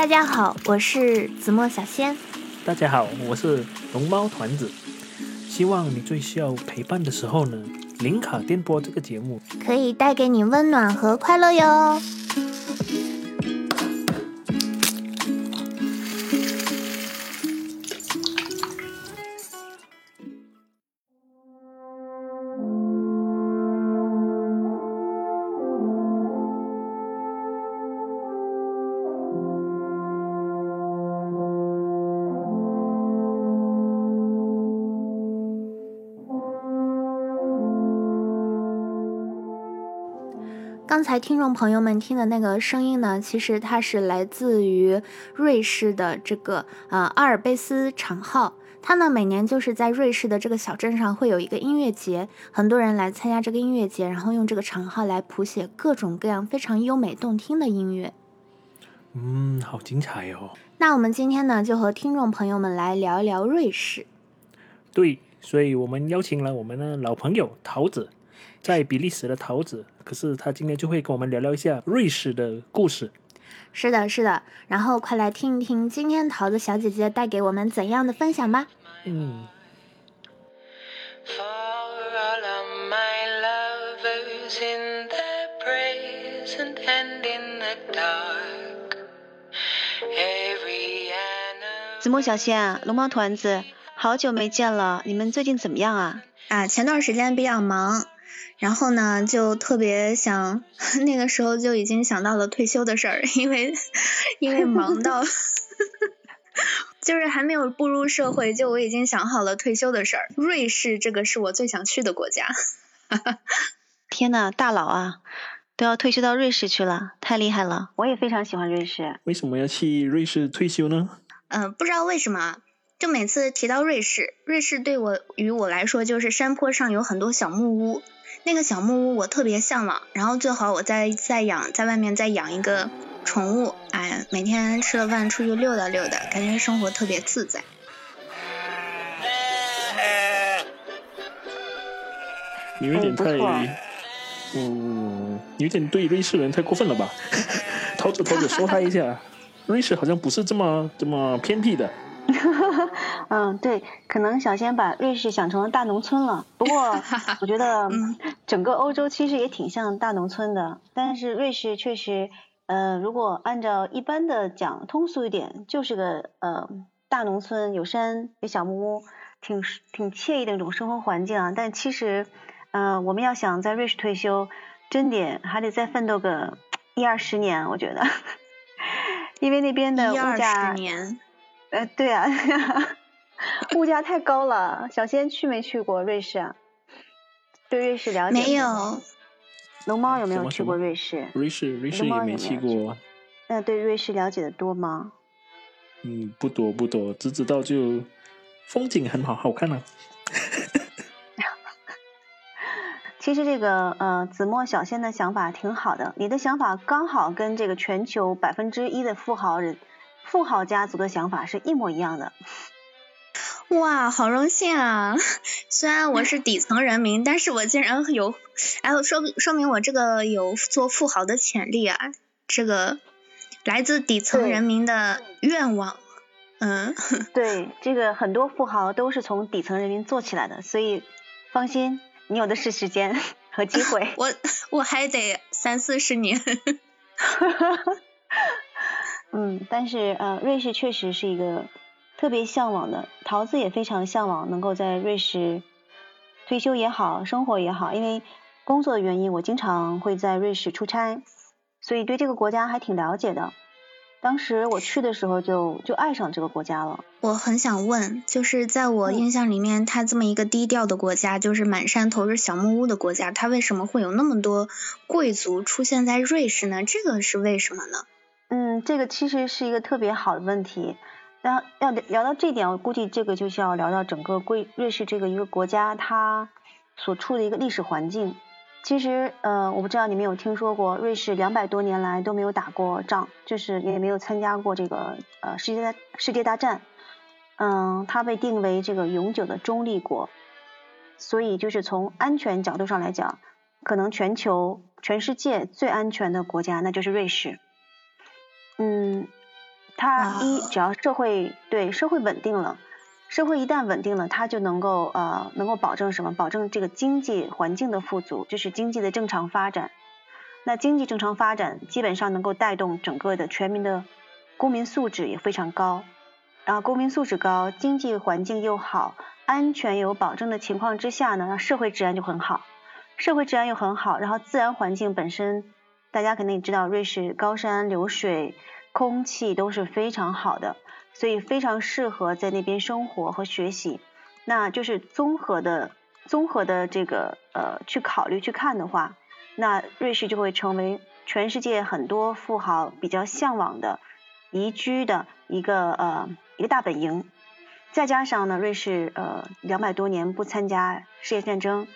大家好，我是子墨小仙。大家好，我是龙猫团子。希望你最需要陪伴的时候呢，零卡电波这个节目可以带给你温暖和快乐哟。刚才听众朋友们听的那个声音呢，其实它是来自于瑞士的这个呃阿尔卑斯长号。它呢每年就是在瑞士的这个小镇上会有一个音乐节，很多人来参加这个音乐节，然后用这个长号来谱写各种各样非常优美动听的音乐。嗯，好精彩哦。那我们今天呢就和听众朋友们来聊一聊瑞士。对，所以我们邀请了我们的老朋友桃子。在比利时的桃子，可是他今天就会跟我们聊聊一下瑞士的故事。是的，是的，然后快来听一听今天桃子小姐姐带给我们怎样的分享吧。嗯。子墨小仙，龙猫团子，好久没见了，你们最近怎么样啊？啊，前段时间比较忙。然后呢，就特别想，那个时候就已经想到了退休的事儿，因为因为忙到，就是还没有步入社会，就我已经想好了退休的事儿。瑞士这个是我最想去的国家。天呐，大佬啊，都要退休到瑞士去了，太厉害了！我也非常喜欢瑞士。为什么要去瑞士退休呢？嗯，不知道为什么，就每次提到瑞士，瑞士对我与我来说就是山坡上有很多小木屋。那个小木屋我特别向往，然后最好我再再养在外面再养一个宠物，哎，每天吃了饭出去溜达溜达，感觉生活特别自在。你有点太，嗯，有点对瑞士人太过分了吧？桃子桃子说他一下，瑞士好像不是这么这么偏僻的。嗯，对，可能小仙把瑞士想成了大农村了。不过 我觉得整个欧洲其实也挺像大农村的，但是瑞士确实，呃，如果按照一般的讲，通俗一点，就是个呃大农村，有山有小木屋，挺挺惬意的那种生活环境啊。但其实，嗯，我们要想在瑞士退休，真得还得再奋斗个一二十年，我觉得，因为那边的物价。呃，对啊，物价太高了。小仙去没去过瑞士啊？对瑞士了解没有？龙猫有没有去过瑞士？瑞士，瑞士也没去过。那对瑞士了解的多吗？嗯，不多不多，只知道就风景很好，好看啊。其实这个呃，子墨小仙的想法挺好的，你的想法刚好跟这个全球百分之一的富豪人。富豪家族的想法是一模一样的，哇，好荣幸啊！虽然我是底层人民，但是我竟然有，哎，说说明我这个有做富豪的潜力啊！这个来自底层人民的愿望，嗯，对，这个很多富豪都是从底层人民做起来的，所以放心，你有的是时间 和机会。我我还得三四十年。嗯，但是呃，瑞士确实是一个特别向往的，桃子也非常向往能够在瑞士退休也好，生活也好，因为工作的原因，我经常会在瑞士出差，所以对这个国家还挺了解的。当时我去的时候就就爱上这个国家了。我很想问，就是在我印象里面，它这么一个低调的国家，就是满山头是小木屋的国家，它为什么会有那么多贵族出现在瑞士呢？这个是为什么呢？嗯，这个其实是一个特别好的问题。那要聊到这点，我估计这个就需要聊到整个贵瑞士这个一个国家它所处的一个历史环境。其实，呃，我不知道你们有听说过，瑞士两百多年来都没有打过仗，就是也没有参加过这个呃世界大世界大战。嗯，它被定为这个永久的中立国，所以就是从安全角度上来讲，可能全球全世界最安全的国家那就是瑞士。嗯，他一只要社会对社会稳定了，社会一旦稳定了，他就能够呃能够保证什么？保证这个经济环境的富足，就是经济的正常发展。那经济正常发展，基本上能够带动整个的全民的公民素质也非常高。然后公民素质高，经济环境又好，安全有保证的情况之下呢，社会治安就很好。社会治安又很好，然后自然环境本身，大家肯定知道，瑞士高山流水，空气都是非常好的，所以非常适合在那边生活和学习。那就是综合的、综合的这个呃去考虑去看的话，那瑞士就会成为全世界很多富豪比较向往的宜居的一个呃一个大本营。再加上呢，瑞士呃两百多年不参加世界战争。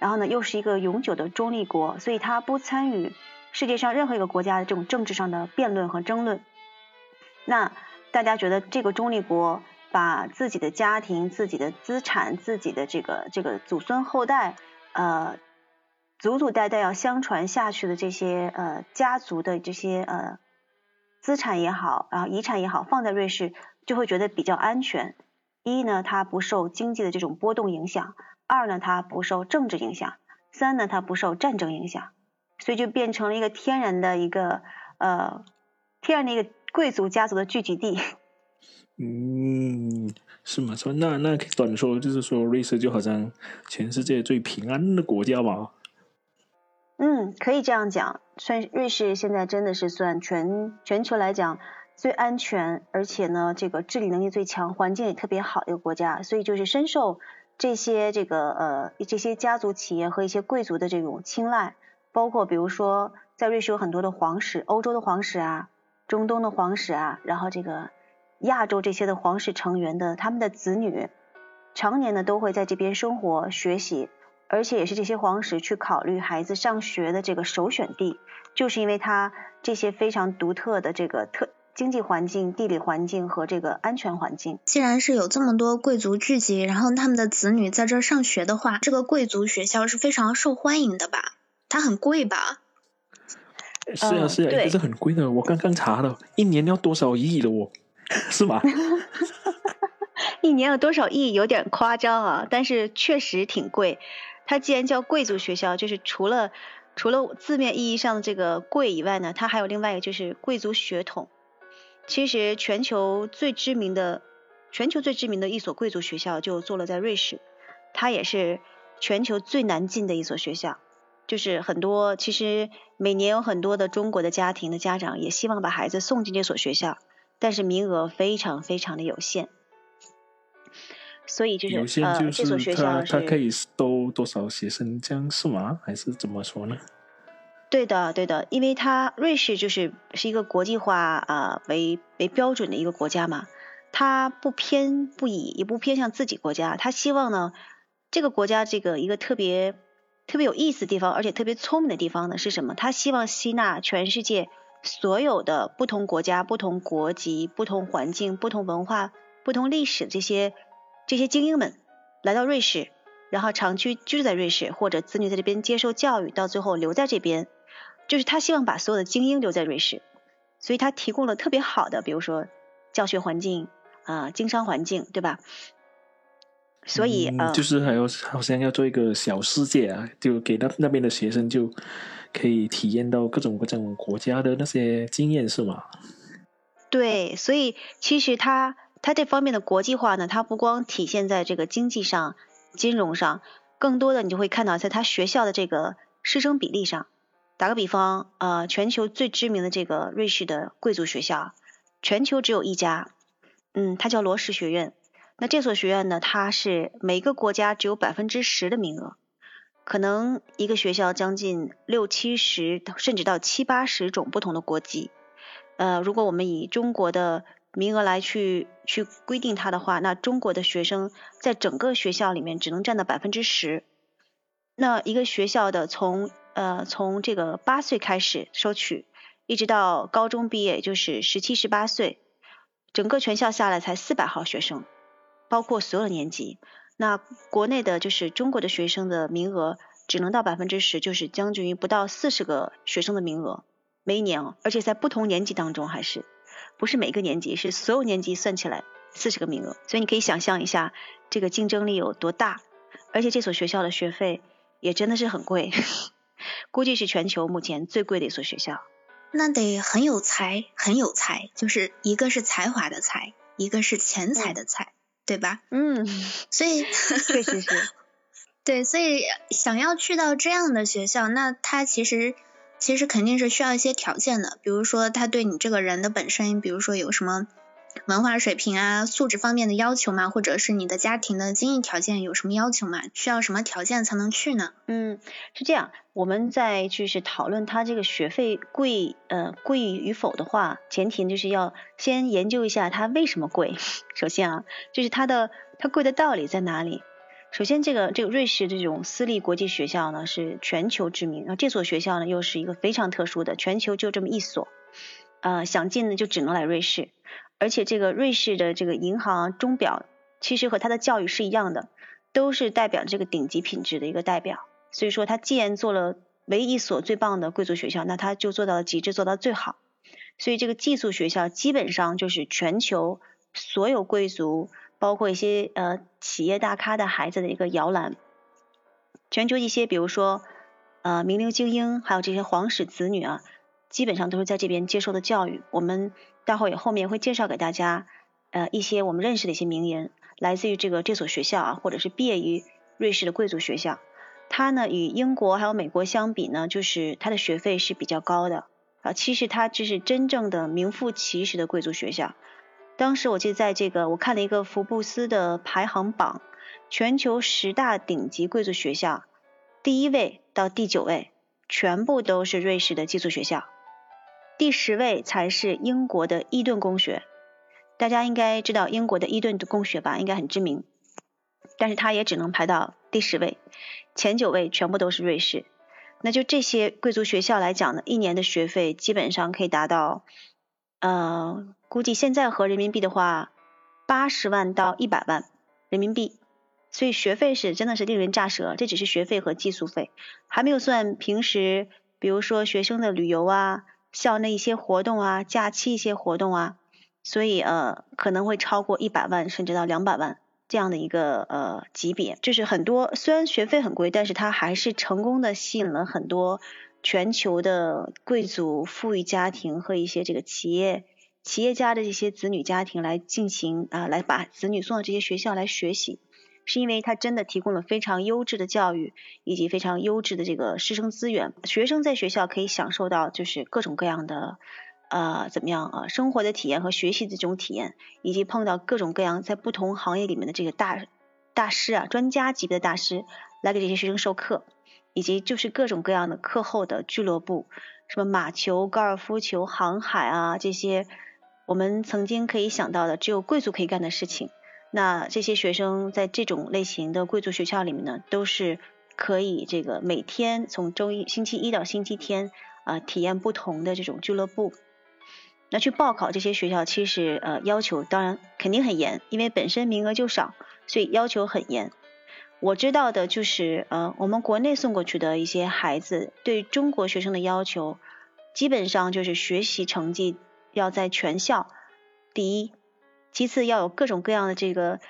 然后呢，又是一个永久的中立国，所以它不参与世界上任何一个国家的这种政治上的辩论和争论。那大家觉得这个中立国把自己的家庭、自己的资产、自己的这个这个祖孙后代，呃，祖祖代代要相传下去的这些呃家族的这些呃资产也好，然后遗产也好，放在瑞士就会觉得比较安全。一呢，它不受经济的这种波动影响。二呢，它不受政治影响；三呢，它不受战争影响，所以就变成了一个天然的一个呃，天然的一个贵族家族的聚集地。嗯，是吗？说那那短说就是说，瑞士就好像全世界最平安的国家吧？嗯，可以这样讲。算瑞士现在真的是算全全球来讲最安全，而且呢，这个治理能力最强，环境也特别好的一个国家，所以就是深受。这些这个呃这些家族企业和一些贵族的这种青睐，包括比如说在瑞士有很多的皇室，欧洲的皇室啊，中东的皇室啊，然后这个亚洲这些的皇室成员的他们的子女，常年呢都会在这边生活学习，而且也是这些皇室去考虑孩子上学的这个首选地，就是因为它这些非常独特的这个特。经济环境、地理环境和这个安全环境，既然是有这么多贵族聚集，然后他们的子女在这儿上学的话，这个贵族学校是非常受欢迎的吧？它很贵吧？是啊是啊，这是很贵的。我刚刚查了，一年要多少亿的哦？是吗？一年有多少亿？有点夸张啊，但是确实挺贵。它既然叫贵族学校，就是除了除了字面意义上的这个贵以外呢，它还有另外一个就是贵族血统。其实全球最知名的、全球最知名的一所贵族学校就坐落在瑞士，它也是全球最难进的一所学校。就是很多，其实每年有很多的中国的家庭的家长也希望把孩子送进这所学校，但是名额非常非常的有限。所以就是呃，这所学校是它可以收多少学生？这样是吗？还是怎么说呢？对的，对的，因为它瑞士就是是一个国际化啊为为标准的一个国家嘛，它不偏不倚，也不偏向自己国家，它希望呢这个国家这个一个特别特别有意思的地方，而且特别聪明的地方呢是什么？他希望吸纳全世界所有的不同国家、不同国籍、不同环境、不同文化、不同历史这些这些精英们来到瑞士，然后长期居住在瑞士，或者子女在这边接受教育，到最后留在这边。就是他希望把所有的精英留在瑞士，所以他提供了特别好的，比如说教学环境啊、经商环境，对吧？所以呃，就是还有好像要做一个小世界啊，就给那那边的学生就可以体验到各种各种国家的那些经验，是吗？对，所以其实他他这方面的国际化呢，它不光体现在这个经济上、金融上，更多的你就会看到在它学校的这个师生比例上。打个比方，呃，全球最知名的这个瑞士的贵族学校，全球只有一家，嗯，它叫罗什学院。那这所学院呢，它是每个国家只有百分之十的名额，可能一个学校将近六七十，甚至到七八十种不同的国籍。呃，如果我们以中国的名额来去去规定它的话，那中国的学生在整个学校里面只能占到百分之十。那一个学校的从呃，从这个八岁开始收取，一直到高中毕业，就是十七、十八岁，整个全校下来才四百号学生，包括所有的年级。那国内的就是中国的学生的名额只能到百分之十，就是将近于不到四十个学生的名额，每一年哦，而且在不同年级当中还是。不是每个年级，是所有年级算起来四十个名额。所以你可以想象一下这个竞争力有多大，而且这所学校的学费也真的是很贵，估计是全球目前最贵的一所学校。那得很有才，很有才，就是一个是才华的才，一个是钱财的财，对吧？嗯，所以确实是。对，所以想要去到这样的学校，那他其实其实肯定是需要一些条件的，比如说他对你这个人的本身，比如说有什么文化水平啊、素质方面的要求嘛，或者是你的家庭的经济条件有什么要求嘛？需要什么条件才能去呢？嗯，是这样，我们在就是讨论他这个学费贵呃贵与否的话，前提就是要先研究一下它为什么贵。首先啊，就是它的它贵的道理在哪里？首先，这个这个瑞士这种私立国际学校呢是全球知名，然后这所学校呢又是一个非常特殊的，全球就这么一所，呃，想进呢就只能来瑞士，而且这个瑞士的这个银行钟表其实和它的教育是一样的，都是代表这个顶级品质的一个代表，所以说它既然做了唯一一所最棒的贵族学校，那它就做到了极致，做到最好，所以这个寄宿学校基本上就是全球所有贵族。包括一些呃企业大咖的孩子的一个摇篮，全球一些比如说呃名流精英，还有这些皇室子女啊，基本上都是在这边接受的教育。我们待会儿也后面会介绍给大家呃一些我们认识的一些名人，来自于这个这所学校啊，或者是毕业于瑞士的贵族学校。它呢与英国还有美国相比呢，就是它的学费是比较高的啊。其实它这是真正的名副其实的贵族学校。当时我记得在这个，我看了一个福布斯的排行榜，全球十大顶级贵族学校，第一位到第九位全部都是瑞士的寄宿学校，第十位才是英国的伊顿公学。大家应该知道英国的伊顿公学吧？应该很知名，但是它也只能排到第十位，前九位全部都是瑞士。那就这些贵族学校来讲呢，一年的学费基本上可以达到，呃。估计现在合人民币的话，八十万到一百万人民币，所以学费是真的是令人咋舌。这只是学费和寄宿费，还没有算平时，比如说学生的旅游啊、校内一些活动啊、假期一些活动啊，所以呃可能会超过一百万甚至到两百万这样的一个呃级别。就是很多虽然学费很贵，但是他还是成功的吸引了很多全球的贵族、富裕家庭和一些这个企业。企业家的这些子女家庭来进行啊，来把子女送到这些学校来学习，是因为他真的提供了非常优质的教育以及非常优质的这个师生资源。学生在学校可以享受到就是各种各样的呃怎么样啊生活的体验和学习的这种体验，以及碰到各种各样在不同行业里面的这个大大师啊专家级别的大师来给这些学生授课，以及就是各种各样的课后的俱乐部，什么马球、高尔夫球、航海啊这些。我们曾经可以想到的只有贵族可以干的事情，那这些学生在这种类型的贵族学校里面呢，都是可以这个每天从周一、星期一到星期天啊，体验不同的这种俱乐部。那去报考这些学校，其实呃要求当然肯定很严，因为本身名额就少，所以要求很严。我知道的就是呃我们国内送过去的一些孩子，对中国学生的要求，基本上就是学习成绩。要在全校第一，其次要有各种各样的这个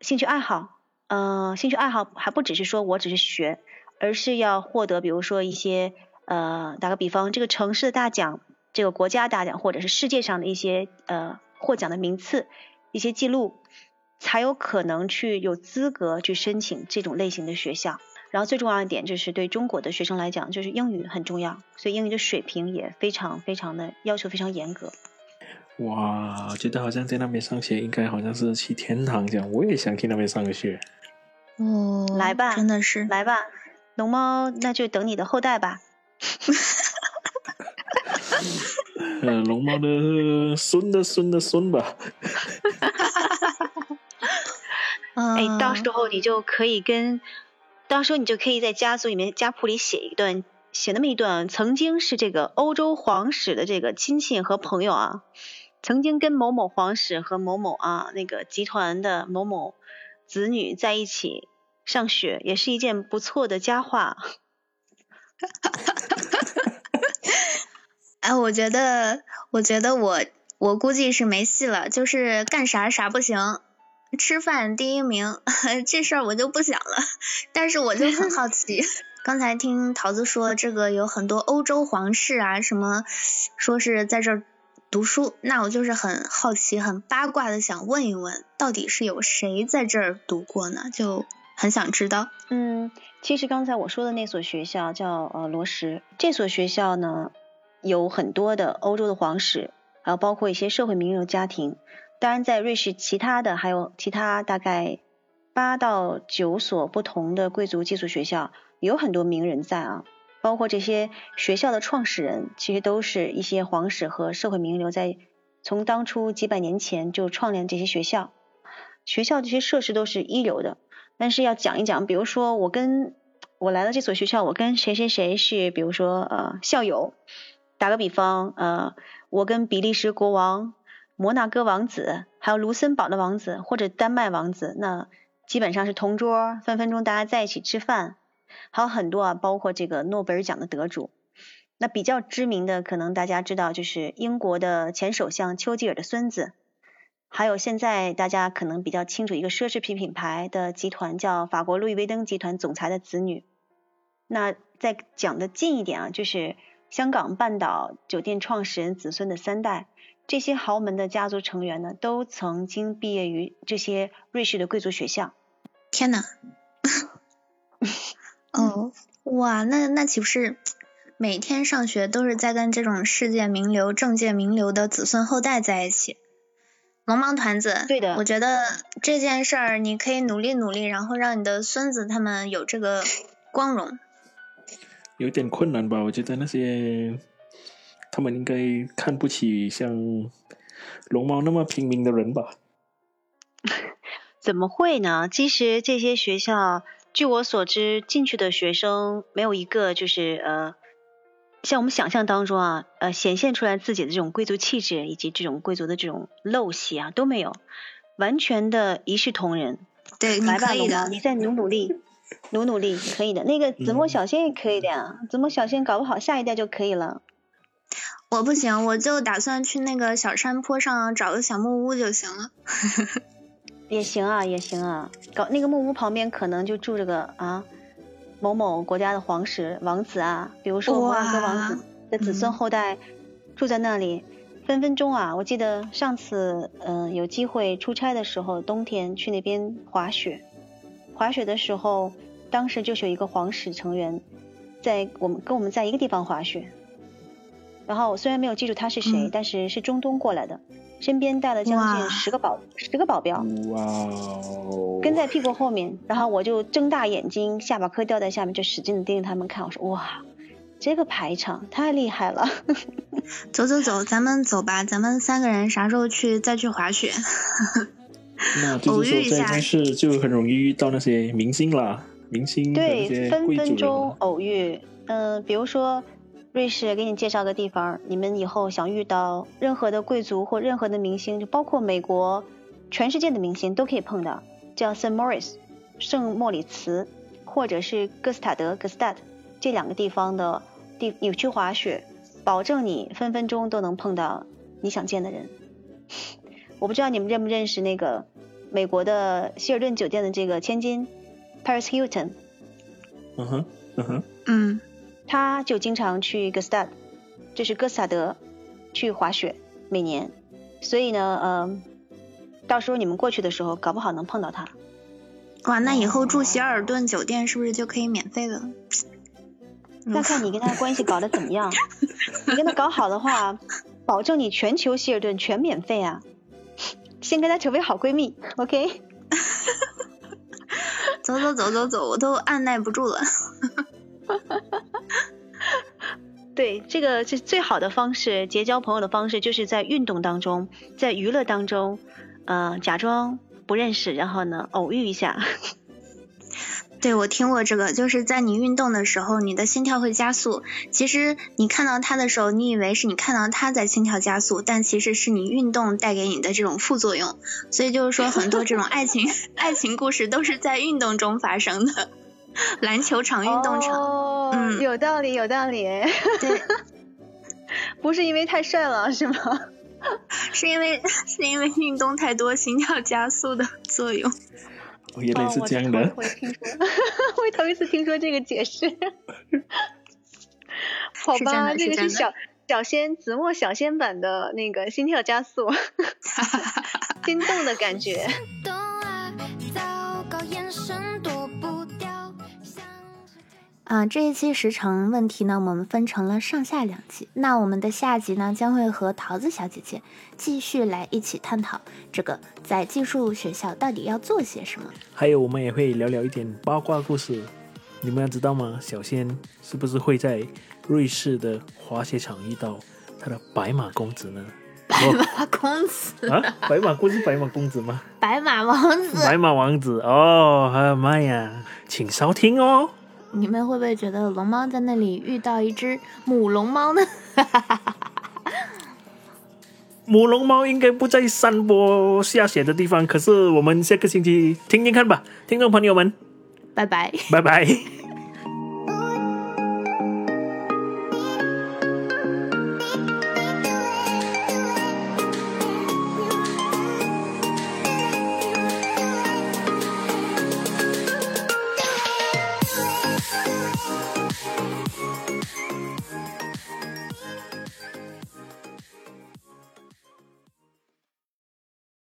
兴趣爱好，呃，兴趣爱好还不只是说我只是学，而是要获得，比如说一些呃，打个比方，这个城市的大奖，这个国家大奖，或者是世界上的一些呃获奖的名次，一些记录，才有可能去有资格去申请这种类型的学校。然后最重要一点就是对中国的学生来讲，就是英语很重要，所以英语的水平也非常非常的要求非常严格。哇，觉得好像在那边上学，应该好像是去天堂这样。我也想去那边上个学。哦，来吧，真的是来吧，龙猫，那就等你的后代吧。嗯，龙猫的孙的孙的孙吧。哎，到时候你就可以跟。到时候你就可以在家族里面家谱里写一段，写那么一段，曾经是这个欧洲皇室的这个亲戚和朋友啊，曾经跟某某皇室和某某啊那个集团的某某子女在一起上学，也是一件不错的佳话。哎，我觉得，我觉得我我估计是没戏了，就是干啥啥不行，吃饭第一名，这事儿我就不想了。但是我就很好奇，刚才听桃子说这个有很多欧洲皇室啊，什么说是在这儿读书，那我就是很好奇、很八卦的想问一问，到底是有谁在这儿读过呢？就很想知道。嗯，其实刚才我说的那所学校叫呃罗什，这所学校呢有很多的欧洲的皇室。还有包括一些社会名流家庭，当然在瑞士其他的还有其他大概八到九所不同的贵族寄宿学校，有很多名人在啊，包括这些学校的创始人，其实都是一些皇室和社会名流在从当初几百年前就创建这些学校，学校这些设施都是一流的。但是要讲一讲，比如说我跟我来了这所学校，我跟谁谁谁是比如说呃校友，打个比方呃。我跟比利时国王、摩纳哥王子，还有卢森堡的王子或者丹麦王子，那基本上是同桌，分分钟大家在一起吃饭。还有很多啊，包括这个诺贝尔奖的得主。那比较知名的，可能大家知道，就是英国的前首相丘吉尔的孙子，还有现在大家可能比较清楚一个奢侈品品牌的集团，叫法国路易威登集团总裁的子女。那再讲的近一点啊，就是。香港半岛酒店创始人子孙的三代，这些豪门的家族成员呢，都曾经毕业于这些瑞士的贵族学校。天呐！哦，哇，那那岂不是每天上学都是在跟这种世界名流、政界名流的子孙后代在一起？龙芒团子，对的，我觉得这件事儿你可以努力努力，然后让你的孙子他们有这个光荣。有点困难吧？我觉得那些他们应该看不起像龙猫那么平民的人吧？怎么会呢？其实这些学校，据我所知，进去的学生没有一个就是呃，像我们想象当中啊，呃，显现出来自己的这种贵族气质以及这种贵族的这种陋习啊，都没有，完全的一视同仁。对，来吧，你再努努力。努努力可以的，那个子墨小仙也可以的呀，子墨小仙搞不好下一代就可以了。我不行，我就打算去那个小山坡上找个小木屋就行了。也行啊，也行啊，搞那个木屋旁边可能就住着个啊某某国家的皇室王子啊，比如说摩纳哥王子的子孙后代住在那里，分分钟啊，我记得上次嗯有机会出差的时候，冬天去那边滑雪。滑雪的时候，当时就是有一个皇室成员在我们跟我们在一个地方滑雪，然后我虽然没有记住他是谁，但是是中东过来的，身边带了将近十个保十个保镖，哇哦，跟在屁股后面，然后我就睁大眼睛，下巴颏掉在下面，就使劲的盯着他们看，我说哇，这个排场太厉害了，走走走，咱们走吧，咱们三个人啥时候去再去滑雪？那就是说，在瑞士就很容易遇到那些明星啦，明星对，分分钟偶遇。嗯，比如说瑞士，给你介绍个地方，你们以后想遇到任何的贵族或任何的明星，就包括美国，全世界的明星都可以碰到，叫圣莫里斯，圣莫里茨，或者是哥斯塔德哥斯达这两个地方的地，你去滑雪，保证你分分钟都能碰到你想见的人。我不知道你们认不认识那个美国的希尔顿酒店的这个千金 Paris Hilton。嗯哼，嗯哼，嗯，他就经常去哥斯达，这是哥斯达德去滑雪，每年。所以呢，呃，到时候你们过去的时候，搞不好能碰到他。哇，那以后住希尔顿酒店是不是就可以免费了？那看你跟他关系搞得怎么样。你跟他搞好的话，保证你全球希尔顿全免费啊！先跟他成为好闺蜜，OK？走走走走走，我都按耐不住了。对，这个是最好的方式，结交朋友的方式，就是在运动当中，在娱乐当中，呃，假装不认识，然后呢，偶遇一下。对，我听过这个，就是在你运动的时候，你的心跳会加速。其实你看到他的时候，你以为是你看到他在心跳加速，但其实是你运动带给你的这种副作用。所以就是说，很多这种爱情 爱情故事都是在运动中发生的。篮球场、运动场，嗯，有道理，有道理。对，不是因为太帅了，是吗？是因为是因为运动太多，心跳加速的作用。原来是这样的。我听说，我头一次听说这个解释。好吧，这个是小小仙子墨小仙版的那个心跳加速，心动的感觉。啊，这一期时长问题呢，我们分成了上下两集。那我们的下集呢，将会和桃子小姐姐继续来一起探讨这个在技术学校到底要做些什么。还有，我们也会聊聊一点八卦故事。你们要知道吗？小仙是不是会在瑞士的滑雪场遇到他的白马公子呢？白马公子啊？白马公是白马公子吗？白马王子。白马王子哦，妈呀，请收听哦。你们会不会觉得龙猫在那里遇到一只母龙猫呢？母龙猫应该不在山坡下雪的地方，可是我们下个星期听听看吧，听众朋友们，拜拜，拜拜。